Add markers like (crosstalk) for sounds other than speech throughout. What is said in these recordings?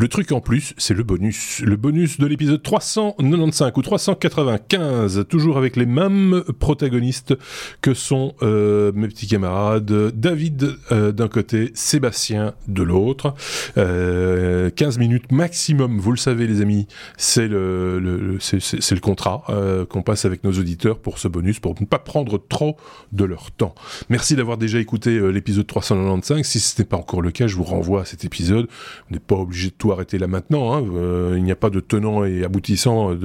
Le truc en plus, c'est le bonus. Le bonus de l'épisode 395 ou 395, toujours avec les mêmes protagonistes que sont euh, mes petits camarades David euh, d'un côté, Sébastien de l'autre. 15 minutes maximum, vous le savez les amis, c'est le, le, c'est le contrat qu'on passe avec nos auditeurs pour ce bonus, pour ne pas prendre trop de leur temps. Merci d'avoir déjà écouté l'épisode 395. Si ce n'est pas encore le cas, je vous renvoie à cet épisode. Vous n'êtes pas obligé de tout arrêter là maintenant. Hein. Euh, il n'y a pas de tenant et aboutissant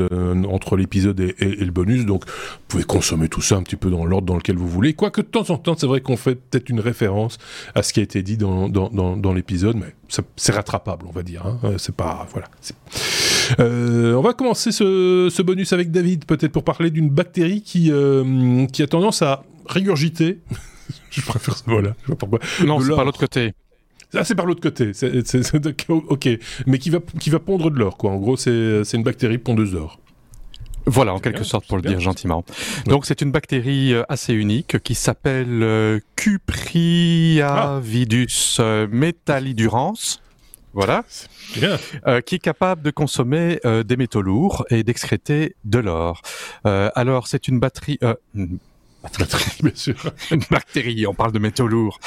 entre l'épisode et, le bonus, donc vous pouvez consommer tout ça un petit peu dans l'ordre dans lequel vous voulez. Quoique de temps en temps, c'est vrai qu'on fait peut-être une référence à ce qui a été dit dans, dans, l'épisode, mais c'est rattrapable, on va dire. Hein. Euh, c'est pas voilà. Euh, on va commencer ce, bonus avec David, peut-être pour parler d'une bactérie qui, qui a tendance à régurgiter. (laughs) je préfère ce mot-là. Je sais pas pourquoi. Non, c'est par l'autre côté. Ah, c'est par l'autre côté. ok, mais qui va, qui va pondre de l'or, quoi. En gros, c'est une bactérie pondeuse d'or. Voilà, en quelque sorte, pour le dire gentiment. Donc, c'est une bactérie euh, assez unique qui s'appelle euh, Cupriavidus euh, metallidurans. Voilà. qui est capable de consommer des métaux lourds et d'excréter de l'or. alors, c'est une batterie (laughs) bien sûr. une bactérie, on parle de métaux lourds.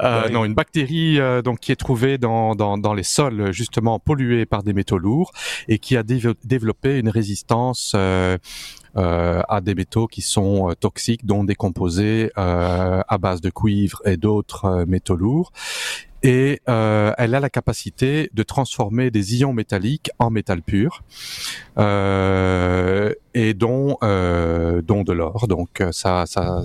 Euh, non, une bactérie euh, donc qui est trouvée dans, dans, dans, les sols justement pollués par des métaux lourds et qui a développé une résistance euh, à des métaux qui sont toxiques, dont des composés à base de cuivre et d'autres métaux lourds et elle a la capacité de transformer des ions métalliques en métal pur euh, et dont euh, dont de l'or. Donc euh, ça, ça,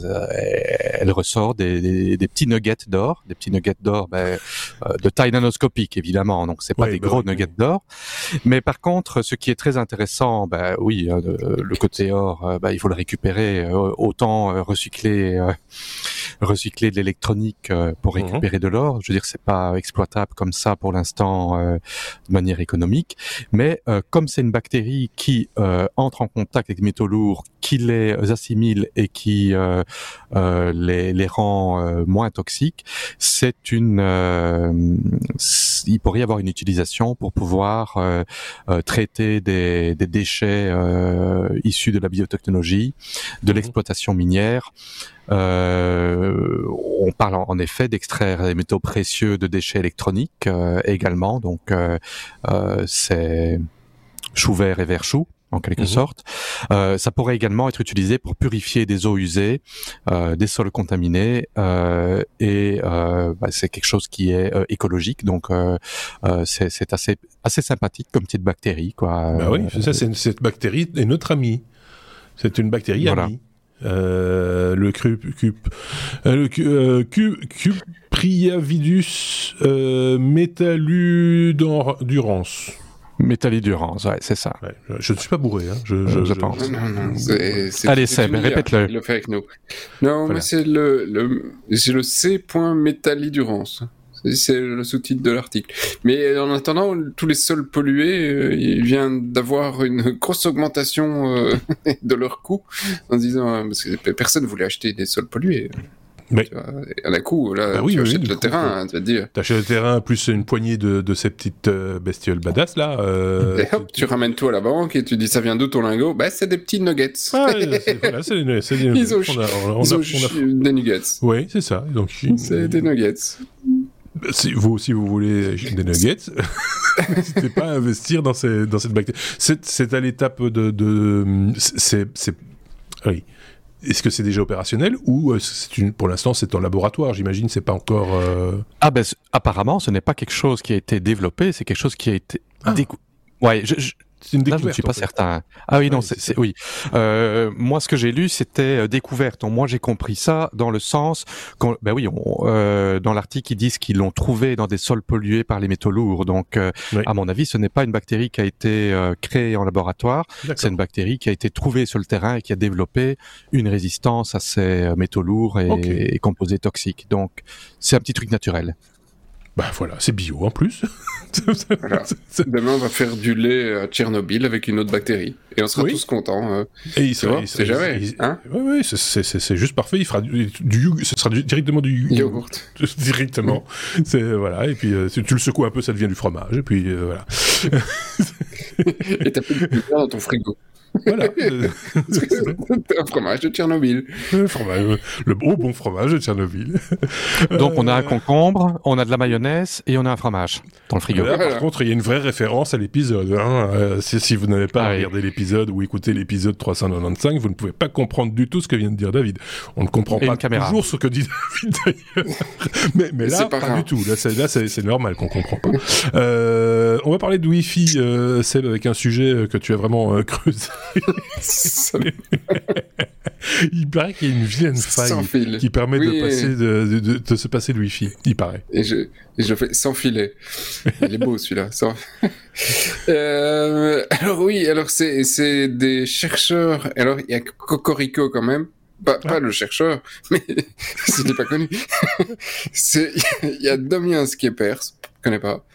elle ressort des, des, des petits nuggets d'or, des petits nuggets d'or ben, euh, de taille nanoscopique évidemment. Donc c'est pas des bah gros nuggets d'or, mais par contre, ce qui est très intéressant, ben oui, euh, le côté or, ben, il faut le récupérer, autant recycler recycler de l'électronique pour mhm. récupérer de l'or. Je veux dire, c'est pas exploitable comme ça pour l'instant euh, de manière économique. Mais euh, comme c'est une bactérie qui euh, entre en contact avec des métaux lourds, qui les assimile et qui les, les, rend moins toxiques, c'est une, il pourrait y avoir une utilisation pour pouvoir traiter des, des déchets issus de la biotechnologie, de mhm. l'exploitation minière. Euh, on parle en, effet d'extraire des métaux précieux de déchets électroniques euh, également, donc euh, c'est chou vert et vert chou en quelque mhm. sorte. Euh, ça pourrait également être utilisé pour purifier des eaux usées, euh, des sols contaminés, euh, et bah, c'est quelque chose qui est écologique, donc c'est assez assez sympathique comme petite bactérie, quoi. Bah oui, ça, cette bactérie est notre amie. C'est une bactérie amie. Euh, le cru, cup, euh, le euh, Cupriavidus euh, Métallidurance, ouais, c'est ça. je ne suis pas bourré, hein. je, je, pense. Non, non, non, Allez, Seb, répète-le. le fait avec nous. Non, mais c'est le, le, le C. Métallidurance. C'est le sous-titre de l'article. Mais en attendant, tous les sols pollués, euh, il vient d'avoir une (laughs) grosse augmentation euh, (laughs) de leur coût en disant euh, parce que personne voulait acheter des sols pollués. Mais à la coup, là, bah oui, tu achètes le terrain, tu vas te dire. Tu achètes le terrain plus une poignée de, de ces petites bestioles badass là. et hop, tu ramènes tout à la banque et tu dis ça vient d'où ton lingot? Bah c'est des petits nuggets. Ah, (laughs) voilà, c'est des, des, Ils ont, on a, des nuggets. Oui, c'est ça. Donc (laughs) c'est des nuggets. Si vous aussi vous voulez des nuggets, (laughs) n'hésitez pas à investir dans, ces, dans cette bactérie. C'est à l'étape de, de c'est oui. Est-ce que c'est déjà opérationnel ou euh, c'est une, pour l'instant c'est en laboratoire J'imagine c'est pas encore. Euh, ah ben apparemment ce n'est pas quelque chose qui a été développé, c'est quelque chose qui a été ah. Ouais, je, c'est une découverte. je ne suis pas certain. Ah oui, non, c'est oui. Euh, moi, ce que j'ai lu, c'était euh, découverte. moi, j'ai compris ça dans le sens, quand, ben oui, euh, dans l'article, ils disent qu'ils l'ont trouvé dans des sols pollués par les métaux lourds. Donc, euh, à mon avis, ce n'est pas une bactérie qui a été créée en laboratoire. C'est une bactérie qui a été trouvée sur le terrain et qui a développé une résistance à ces métaux lourds et, et composés toxiques. Donc, c'est un petit truc naturel. Bah voilà, c'est bio en plus. (laughs) Demain, on va faire du lait à Tchernobyl avec une autre bactérie. Et on sera tous contents. Euh. Et il sera, c'est jamais. hein oui, oui, c'est juste parfait. Il fera du, du ce sera directement du yaourt. (laughs) Directement. c'est voilà. Et puis euh, tu le secoues un peu, ça devient du fromage. Et puis euh, voilà. (laughs) Et t'as plus de dans ton frigo. Voilà. (laughs) un fromage de Tchernobyl. Le, fromage, le beau bon fromage de Tchernobyl. (laughs) Donc on a un concombre, on a de la mayonnaise et on a un fromage dans le frigo. Par contre, il y a une vraie référence à l'épisode. Hein. Euh, si, vous n'avez pas ah regardé l'épisode ou écouté l'épisode 395, vous ne pouvez pas comprendre du tout ce que vient de dire David. On ne comprend pas toujours ce que dit (laughs) David d'ailleurs. mais, mais là, pas, du tout. Là, c'est normal qu'on comprend pas. Euh, on va parler de Wi-Fi, euh, Seb, avec un sujet que tu as vraiment creusé. Il paraît qu'il y a une vilaine faille qui permet de, passer de, de, se passer le Wi-Fi. Il paraît. Et je, je fais sans filet. Il est beau celui-là. (laughs) Euh, alors oui, alors c'est des chercheurs. Alors il y a Cocorico quand même. Pas, pas le chercheur, mais (laughs) ce n'est pas connu. (laughs) Il y a Damien Skiepers, je connais pas.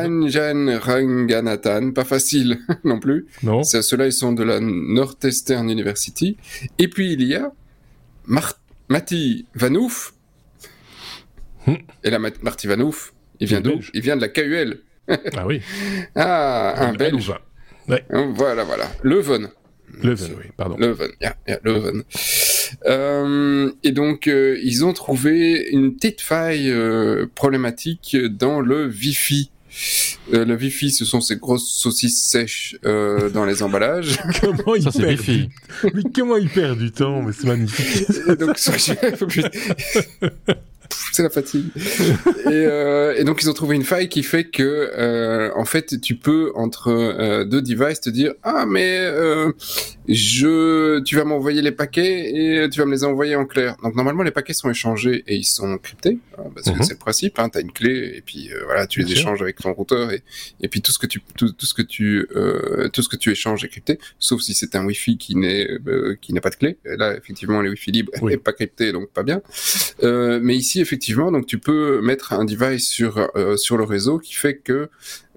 Anjan Ranganathan, pas facile (laughs) non plus. Non. Ceux-là, ils sont de la Northeastern University. Et puis il y a Mar Mati Vanouf. Hmm. Et là, Marty Vanouf, il vient d'où? Il vient de la KUL. (laughs) ah oui. (laughs) Ah, un Belge. Ouais. Voilà, voilà. Leuven. Leuven, oui, pardon. Leuven, yeah, yeah, Leuven. Euh, et donc, euh, ils ont trouvé une petite faille euh, problématique dans le Wi-Fi euh, le Wi-Fi, ce sont ces grosses saucisses sèches euh, dans les emballages. (laughs) comment il perd du... Mais comment il perd du temps? Mais c'est magnifique. (laughs) donc, c'est la fatigue. et, euh, et, donc ils ont trouvé une faille qui fait que euh, en fait tu peux entre euh, deux devices te dire ah mais euh, je tu vas m'envoyer les paquets et tu vas me les envoyer en clair. Donc normalement les paquets sont échangés et ils sont cryptés hein, parce que mhm. c'est le principe. Hein, tu as une clé et puis euh, voilà tu les échanges avec ton routeur et, et puis tout ce que tu tout, tout ce que tu euh, tout ce que tu échanges est crypté sauf si c'est un Wi-Fi qui n'est qui n'a pas de clé. Et là effectivement les Wi-Fi libres n'est pas crypté donc pas bien. mais ici effectivement, donc tu peux mettre un device sur euh, sur le réseau qui fait que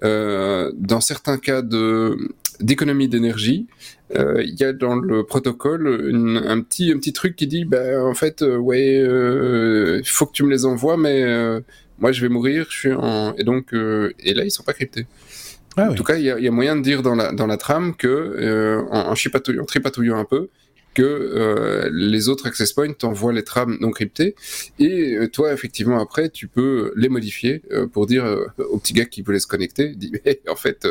euh, dans certains cas de d'économie d'énergie, euh, il y a dans le protocole un petit un petit truc qui dit bah en fait ouais il faut que tu me les envoies mais moi je vais mourir, je suis en et donc et là ils sont pas cryptés. Ah en tout cas, il y a, y a, moyen de dire dans la dans la trame que en, en, en tripatouillant un peu, que euh, les autres access points t'envoient les trames non cryptées. Et euh, toi effectivement après tu peux les modifier euh, pour dire au petit gars qui voulait se connecter (laughs) dit en fait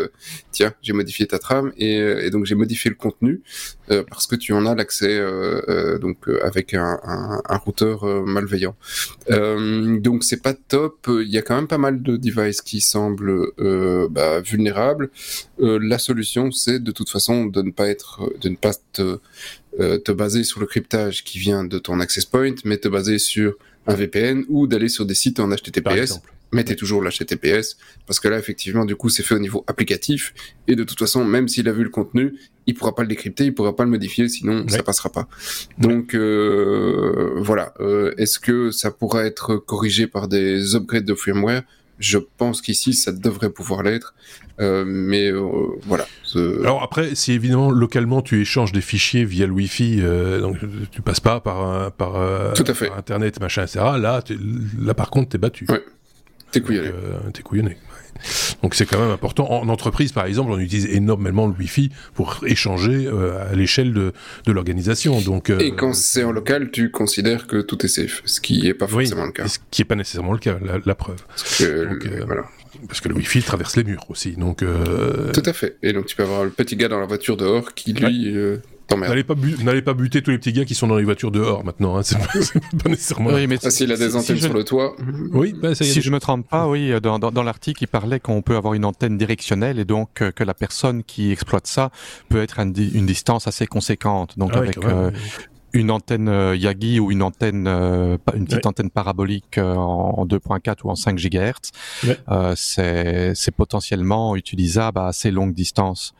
tiens j'ai modifié ta trame et, donc j'ai modifié le contenu parce que tu en as l'accès donc avec un, un, un routeur malveillant. Donc c'est pas top. Il y a quand même pas mal de devices qui semblent bah, vulnérables. La solution c'est de toute façon de ne pas être de ne pas te euh, te baser sur le cryptage qui vient de ton access point, mais te baser sur un VPN ou d'aller sur des sites en HTTPS. Mettez toujours l'HTTPS parce que là effectivement du coup c'est fait au niveau applicatif et de toute façon même s'il a vu le contenu il pourra pas le décrypter il pourra pas le modifier sinon ça passera pas donc euh, voilà euh, est-ce que ça pourra être corrigé par des upgrades de firmware? Je pense qu'ici, ça devrait pouvoir l'être, euh, mais euh, voilà. Alors après, si évidemment localement tu échanges des fichiers via le Wi-Fi, euh, donc tu passes pas par par, Tout à fait. Internet, machin, etc. Là, là par contre, t'es battu. Ouais. T'es couillonné. t'es couillonné. Donc c'est quand même important. En entreprise, par exemple, on utilise énormément le Wi-Fi pour échanger euh, à l'échelle de, de l'organisation. Donc euh, et quand c'est en local, tu considères que tout est safe, ce qui n'est pas forcément le cas. Ce qui n'est pas nécessairement le cas, la, preuve. Parce que, euh, voilà. Parce que le Wi-Fi traverse les murs aussi, donc. Tout à fait. Et donc tu peux avoir le petit gars dans la voiture dehors qui lui N'allez pas, pas buter tous les petits gars qui sont dans les voitures dehors maintenant. Hein. C'est pas, (laughs) (laughs) nécessairement. Oui, mais ah, s'il a des antennes sur le toit. Oui, bah, si je me trompe pas, oui, dans, dans, dans l'article, il parlait qu'on peut avoir une antenne directionnelle et donc euh, que la personne qui exploite ça peut être à une, distance assez conséquente. Donc ah avec euh, une antenne euh, Yagi ou une antenne, euh, une petite antenne parabolique euh, en 2.4 ou en 5 GHz, c'est potentiellement utilisable à assez longue distance.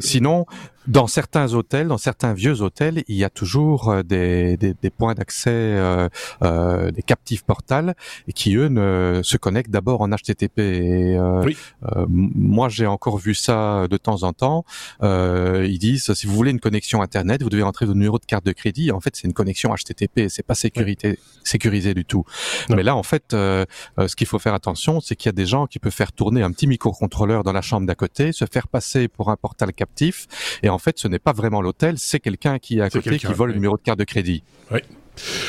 sinon, dans certains hôtels, dans certains vieux hôtels, il y a toujours euh, des, des, des points d'accès, euh, euh, des captifs portales, et qui eux ne se connectent d'abord en HTTP. Et, euh, oui. Euh, moi, j'ai encore vu ça de temps en temps. ils disent si vous voulez une connexion internet, vous devez entrer votre numéro de carte de crédit. En fait, c'est une connexion HTTP, c'est pas sécurité, sécurisé du tout. Mais là, en fait, ce qu'il faut faire attention, c'est qu'il y a des gens qui peuvent faire tourner un petit microcontrôleur dans la chambre d'à côté, se faire passer pour un portal captif, et en fait, ce n'est pas vraiment l'hôtel, c'est quelqu'un qui est à côté qui vole le numéro de carte de crédit. Oui.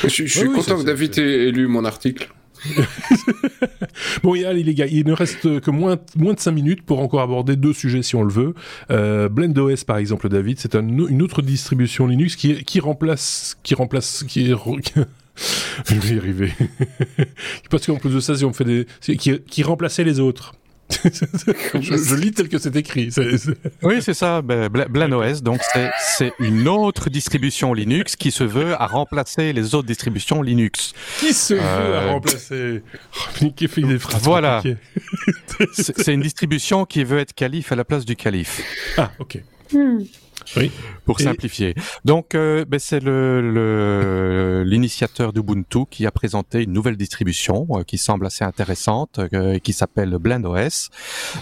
Je, suis content que David ait lu mon article. (laughs) bon, allez les gars, il ne reste que moins, moins de 5 minutes pour encore aborder deux sujets si on le veut. Euh, BlendOS par exemple, David, c'est une autre distribution Linux qui, qui remplace, qui remplace, qui (laughs) je vais y arriver. (laughs) Parce qu'en plus de ça, si on fait des, qui, qui remplaçait les autres. Je, lis tel que c'est écrit. Oui, c'est ça. Ben, BlanOS, donc c'est une autre distribution Linux qui se veut à remplacer les autres distributions Linux. Qui se veut à euh, remplacer? Oh, Qui fait des phrases Voilà. c'est une distribution qui veut être calife à la place du calife. Ah, ok. Hmm. Oui. Pour simplifier. Donc, euh, ben, c'est le l'initiateur d'Ubuntu qui a présenté une nouvelle distribution euh, qui semble assez intéressante, euh, qui s'appelle BlendOS,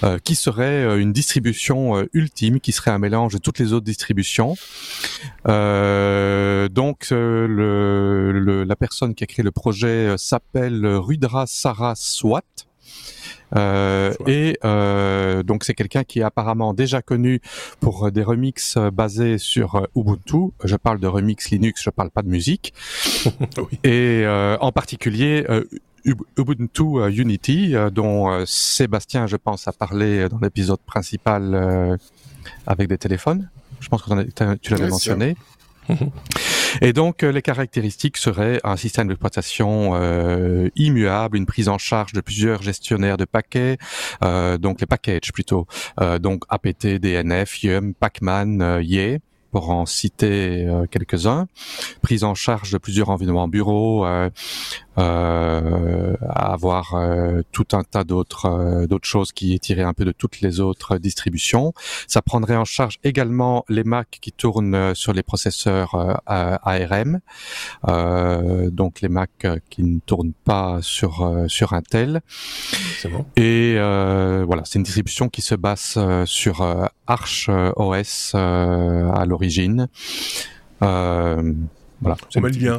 euh, qui serait une distribution ultime, qui serait un mélange de toutes les autres distributions. donc, le, la personne qui a créé le projet s'appelle Rudra Saraswat. Euh, et euh, donc c'est quelqu'un qui est apparemment déjà connu pour des remixes basés sur Ubuntu. Je parle de remix Linux, je parle pas de musique. (laughs) Et euh, en particulier Ubuntu Unity, dont Sébastien, je pense, a parlé dans l'épisode principal avec des téléphones. Je pense que tu l'avais mentionné. Et donc, euh, les caractéristiques seraient un système d'exploitation euh, immuable, une prise en charge de plusieurs gestionnaires de paquets, euh, donc les packages plutôt, donc APT, DNF, Yum, Pacman, Ye pour en citer quelques-uns, prise en charge de plusieurs environnements bureaux, euh, avoir euh, tout un tas d'autres euh, d'autres choses qui est tiré un peu de toutes les autres distributions. Ça prendrait en charge également les Mac qui tournent sur les processeurs ARM, donc les Mac qui ne tournent pas sur sur Intel. Bon. Et voilà, c'est une distribution qui se base sur Arch OS à l'origine. Euh, voilà. On met le lien.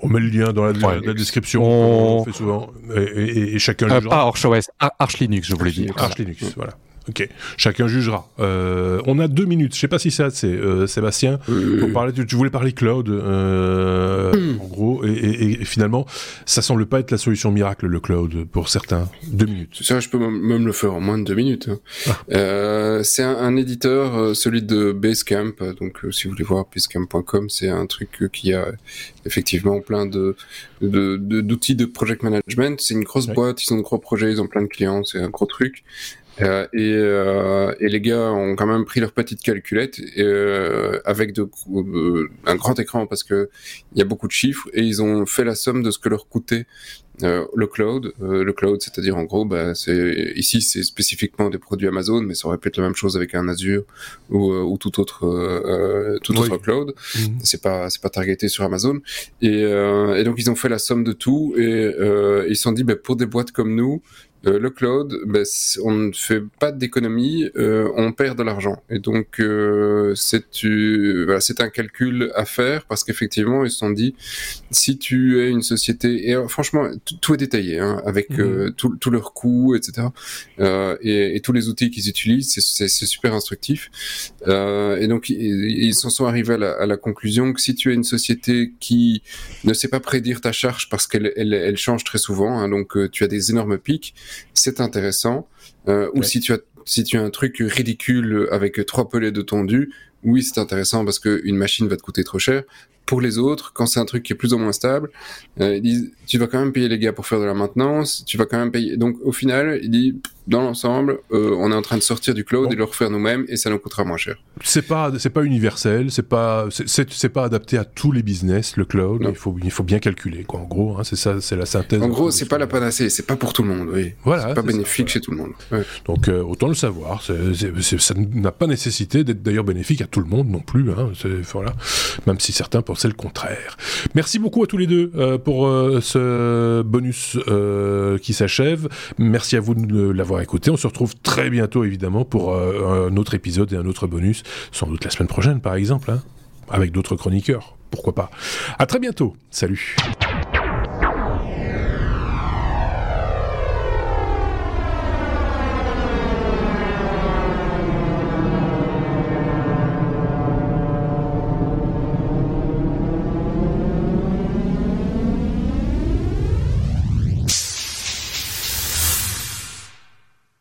On met le lien dans la, description, on... fait souvent, et, chacun euh, Pas ArchOS, Arch Linux, je voulais dire. Arch Linux, voilà. Ok, chacun jugera. Euh, on a deux minutes. Je sais pas si c'est assez, euh, Sébastien. Pour parler, tu, voulais parler cloud, euh, hmm. en gros, et, finalement, ça semble pas être la solution miracle le cloud pour certains. Deux minutes. Ça, je peux même le faire en moins de deux minutes. Hein. Ah. c'est un, éditeur, celui de Basecamp. Donc, si vous voulez voir basecamp.com, c'est un truc qui a effectivement plein de d'outils de, project management. C'est une grosse boîte. Ils ont de gros projets. Ils ont plein de clients. C'est un gros truc. Euh, et, euh, et, les gars ont quand même pris leur petite calculette euh, avec de, euh, un grand écran parce que il y a beaucoup de chiffres et ils ont fait la somme de ce que leur coûtait euh, le cloud. le cloud, c'est-à-dire en gros, bah, c'est ici c'est spécifiquement des produits Amazon, mais ça aurait pu être la même chose avec un Azure ou, ou tout autre tout autre cloud. Mhm. C'est pas c'est pas targeté sur Amazon. Et, et, donc ils ont fait la somme de tout et ils se sont dit, bah, pour des boîtes comme nous, euh, le cloud, ben, on ne fait pas d'économie, euh, on perd de l'argent. Et donc, euh, c'est voilà, un calcul à faire parce qu'effectivement, ils se sont dit, si tu es une société, et franchement, tout est détaillé, hein, avec mhm. tous leurs coûts, etc., et, et, tous les outils qu'ils utilisent, c'est super instructif. et donc, ils s'en sont arrivés à la, à la, conclusion que si tu es une société qui ne sait pas prédire ta charge parce qu'elle elle, elle change très souvent, hein, donc tu as des énormes pics, c'est intéressant. Euh, ou si tu as si tu as un truc ridicule avec trois pelets de tondu, oui, c'est intéressant parce qu'une machine va te coûter trop cher. Pour les autres, quand c'est un truc qui est plus ou moins stable, euh, ils disent, tu vas quand même payer les gars pour faire de la maintenance, tu vas quand même payer. Donc au final, il dit, dans l'ensemble, euh, on est en train de sortir du cloud et le refaire nous-mêmes et ça nous coûtera moins cher. C'est pas c'est pas universel, c'est pas c'est pas adapté à tous les business le cloud. Il faut il faut bien calculer quoi. En gros, hein, c'est ça, c'est la synthèse. En gros, c'est pas la panacée, c'est pas pour tout le monde. Oui. Voilà. C'est pas bénéfique chez tout le monde. Donc euh, autant le savoir. ça n'a pas nécessité d'être d'ailleurs bénéfique à tout le monde non plus. Hein, voilà. Même si certains pensaient le contraire. Merci beaucoup à tous les deux euh, pour ce bonus qui s'achève. Merci à vous de l'avoir écouté. On se retrouve très bientôt, évidemment, pour euh, un autre épisode et un autre bonus, sans doute la semaine prochaine, par exemple, hein, avec d'autres chroniqueurs. Pourquoi pas. À très bientôt. Salut.